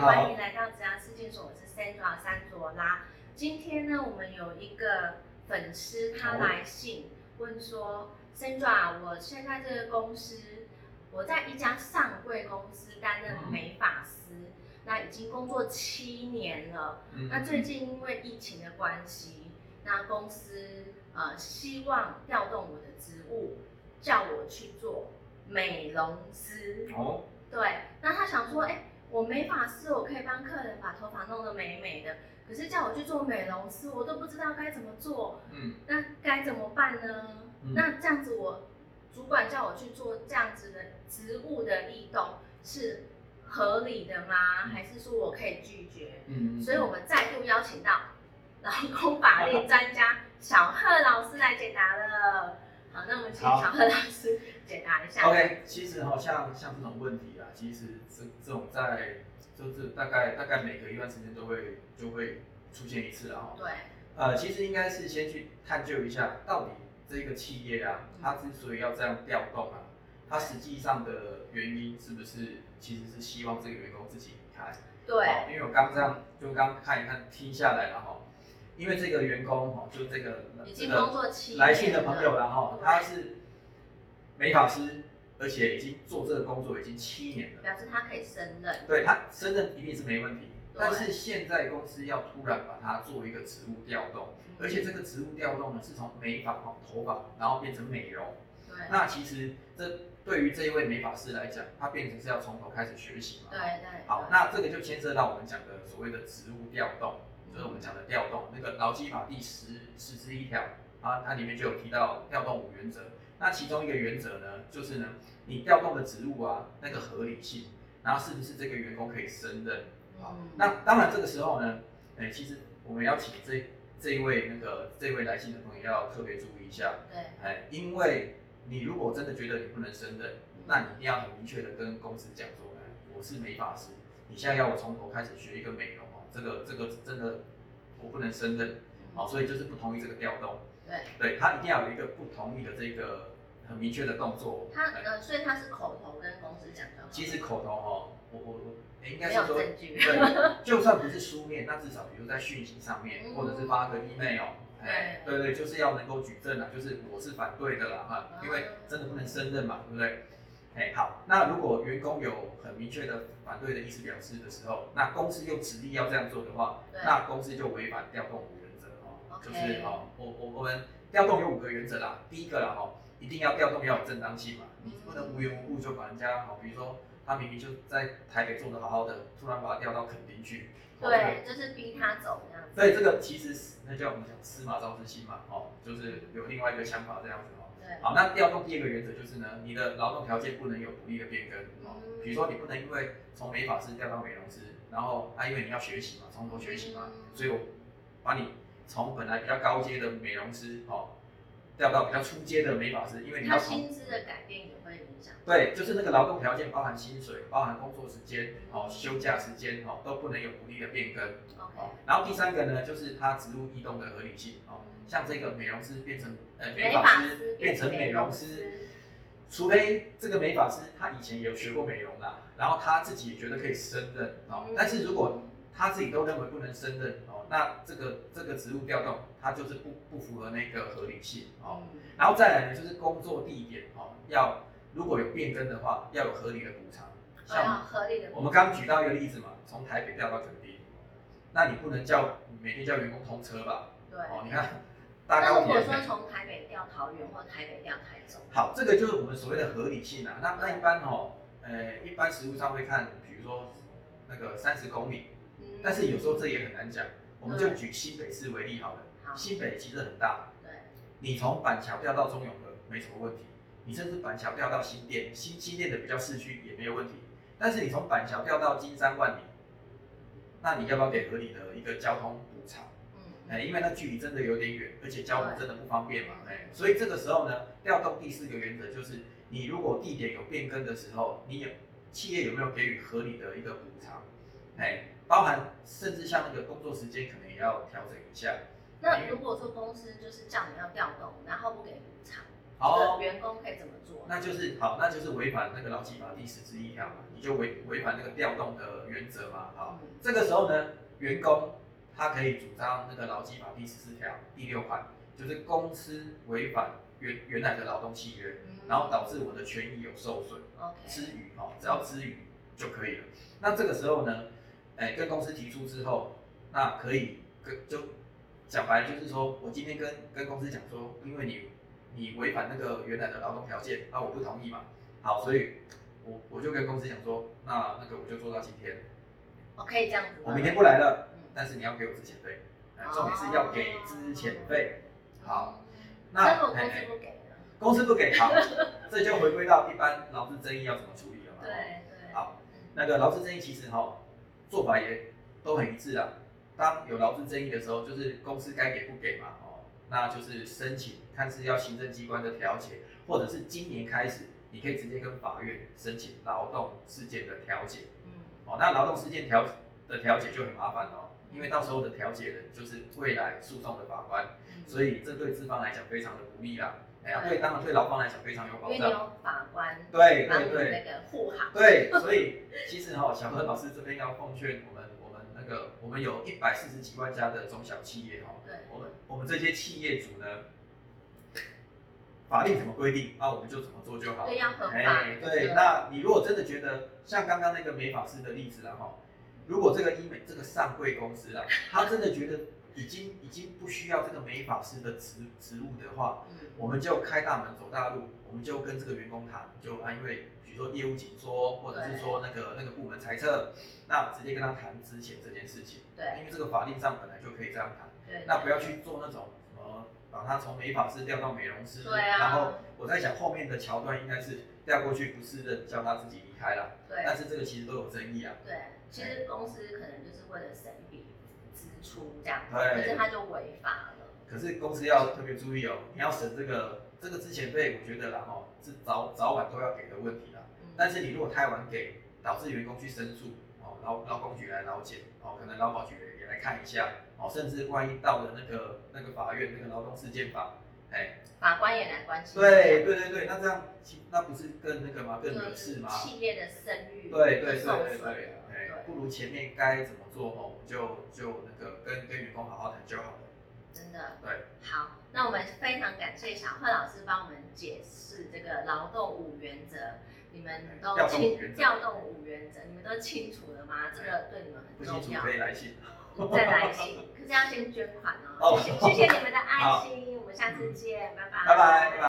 好欢迎来到职涯事件所，我是 Sandra 三卓拉。今天呢，我们有一个粉丝他来信问说，Sandra，我现在这个公司，我在一家上柜公司担任美发师，那已经工作七年了。嗯那最近因为疫情的关系，那公司呃希望调动我的职务，叫我去做美容师。哦，对，那他想我美发师，我可以帮客人把头发弄得美美的，可是叫我去做美容师，我都不知道该怎么做，嗯那该怎么办呢？嗯那这样子我主管叫我去做这样子的职务的异动是合理的吗？嗯还是说我可以拒绝？嗯，所以我们再度邀请到劳工法律专家小贺老师来解答了。好，那我们请小贺老师解答一下。OK，其实好像像这种问题啊，其实这这种在就是大概大概每隔一段时间都会就会出现一次啊。哈对，呃，其实应该是先去探究一下，到底这个企业啊，它之所以要这样调动啊，它实际上的原因是不是其实是希望这个员工自己离开？对，哦因为我刚这样就刚看一看听下来了哈，因为这个员工哈，就这个已经这个工作七来信的朋友了哈，对他是美发师，而且已经做这个工作已经七年了，表示他可以胜任。对他胜任一定是没问题。但是现在公司要突然把它做一个职务调动，而且这个职务调动呢是从美发哦头发，然后变成美容。对那其实这对于这一位美发师来讲，他变成是要从头开始学习嘛。对对。好，那这个就牵涉到我们讲的所谓的职务调动，就是我们讲的调动。那个劳基法第十十之一条啊，它里面就有提到调动五原则。那其中一个原则呢，就是呢，你调动的职务啊，那个合理性，然后是不是这个员工可以胜任？好嗯，那当然这个时候呢，哎，其实我们要请这这一位那个这位来信的朋友要特别注意一下，对。哎，因为你如果真的觉得你不能胜任，那你一定要很明确的跟公司讲说，哎，我是美发师，你现在要我从头开始学一个美容哦，这个这个真的我不能胜任，好，所以就是不同意这个调动，对，对他一定要有一个不同意的这个很明确的动作。哎他呃，所以他是口头跟公司讲的。其实口头哦，我我我哎应该是说，对，就算不是书面，那至少比如在讯息上面，嗯或者是发个 email，哎，对对，就是要能够举证啊，就是我是反对的啦哈，因为真的不能胜任嘛，对不对？哎，好，那如果员工有很明确的反对的意思表示的时候，那公司又执意要这样做的话，那公司就违反调动就是哦，我我我们调动有五个原则啦，第一个啦哈，一定要调动要有正当性嘛，你不能无缘无故就把人家好，比如说他明明就在台北做的好好的，突然把他调到垦丁去，对，就是逼他走这样子。所以这个其实是那叫我们讲司马昭之心嘛，哦，就是有另外一个想法这样子哦。对，好，那调动第二个原则就是呢，你的劳动条件不能有不利的变更哦嗯。比如说你不能因为从美发师调到美容师，然后啊因为你要学习嘛，从头学习嘛，嗯所以我把你从本来比较高阶的美容师哦，调到比较初阶的美发师，因为你要从薪资的改变也会影响。对，就是那个劳动条件包含薪水、包含工作时间、哦休假时间哦都不能有不利的变更。OK，哦，然后第三个呢，就是它植入异动的合理性哦，像这个美容师变成呃美发师变成美容师，除非这个美发师他以前也有学过美容啦，然后他自己也觉得可以胜任哦。嗯，但是如果他自己都认为不能胜任哦，那这个这个职务调动它就是不不符合那个合理性哦，嗯然后再来呢就是工作地点哦，要如果有变更的话，要有合理的补偿，像合理的。我们刚举到一个例子嘛，从台北调到垦丁，那你不能叫每天叫员工通车吧？对。哦，你看搭那高铁如果说从台北调桃园或台北调台中，好，这个就是我们所谓的合理性啊。那那一般哦，呃，一般实务上会看，比如说那个三十公里，嗯但是有时候这也很难讲。我们就举新北市为例好了，好，新北其实很大，对，你从板桥调到中永和没什么问题，你甚至板桥调到新店，新新店的比较市区也没有问题。但是你从板桥调到金山万里，那你要不要给合理的一个交通补偿？嗯，哎，因为那距离真的有点远，而且交通真的不方便嘛，哎，所以这个时候呢，调动第四个原则就是，你如果地点有变更的时候，你有企业有没有给予合理的一个补偿？哎，包含甚至像那个工作时间可能也要调整一下。那如果说公司就是叫你要调动，然后不给补偿，好这个员工可以怎么做？那就是好，那就是违反那个劳基法第十之一条嘛，你就违违反那个调动的原则嘛，好，嗯这个时候呢，员工他可以主张那个劳基法第十四条第六款，就是公司违反原原来的劳动契约，嗯然后导致我的权益有受损。OK，之余哦，只要之余就可以了。那这个时候呢，哎，跟公司提出之后，那可以跟就讲白了就是说，我今天跟跟公司讲说，因为你你违反那个原来的劳动条件，那我不同意嘛。好，所以我我就跟公司讲说，那那个我就做到今天，我可以这样子。我明天不来了，嗯但是你要给我之前费，哎重点是要给之前费。好，那公哎司不给呢？公司不给，好，这就回归到一般劳资争议要怎么处理了嘛。对对。好嗯，那个劳资争议其实哈、做法也都很一致啊。当有劳资争议的时候，就是公司该给不给嘛，哦，那就是申请看是要行政机关的调解，或者是今年开始，你可以直接跟法院申请劳动事件的调解。嗯哦，那劳动事件调的调解就很麻烦哦，因为到时候的调解人就是未来诉讼的法官，嗯所以这对资方来讲非常的不利啦。哎呀，对对，当然对劳方来讲非常有保障。因为你有法官对对对。那个护航。对，所以其实哈、小何老师这边要奉劝我们，我们那个我们有一百四十几万家的中小企业哈、对我们我们这些企业主呢，法令怎么规定啊，我们就怎么做就好了。对要合法哎，对，那你如果真的觉得像刚刚那个美法师的例子啦哈，如果这个医美这个上柜公司啊，他真的觉得已经已经不需要这个美发师的职职务的话，嗯。我们就开大门走大路，我们就跟这个员工谈，就啊，因为比如说业务紧缩，或者是说那个那个部门裁撤，那直接跟他谈之前这件事情，对。因为这个法令上本来就可以这样谈，对。那不要去做那种什么把他从美发师调到美容师，对啊。然后我在想后面的桥段应该是调过去不是的叫他自己离开了，对。但是这个其实都有争议啊，对，其实公司可能就是为了省一笔。支出这样，对可是他就违法了。可是公司要特别注意哦，你要省这个这个之前费，我觉得啦哦，是早早晚都要给的问题啦。嗯但是你如果太晚给，导致员工去申诉，哦，劳劳工局来劳检，哦，可能劳保局也来看一下，哦，甚至万一到了那个那个法院那个劳动事件法，哎，法官也来关心。对对对对，那这样其那不是更那个吗？更惹事吗？企业的声誉对对对对对，哎，对，不如前面该怎么做哦，我们就就那个跟跟员工好好谈就好了。真的。对，好，那我们非常感谢小贺老师帮我们解释这个劳动五原则，你们都调动五清原则调动五原则，你们都清楚了吗？这个对你们很重要清楚可。以来信。再来信，可是要先捐款哦。哦谢谢你们的爱心，下次见，拜拜。拜拜。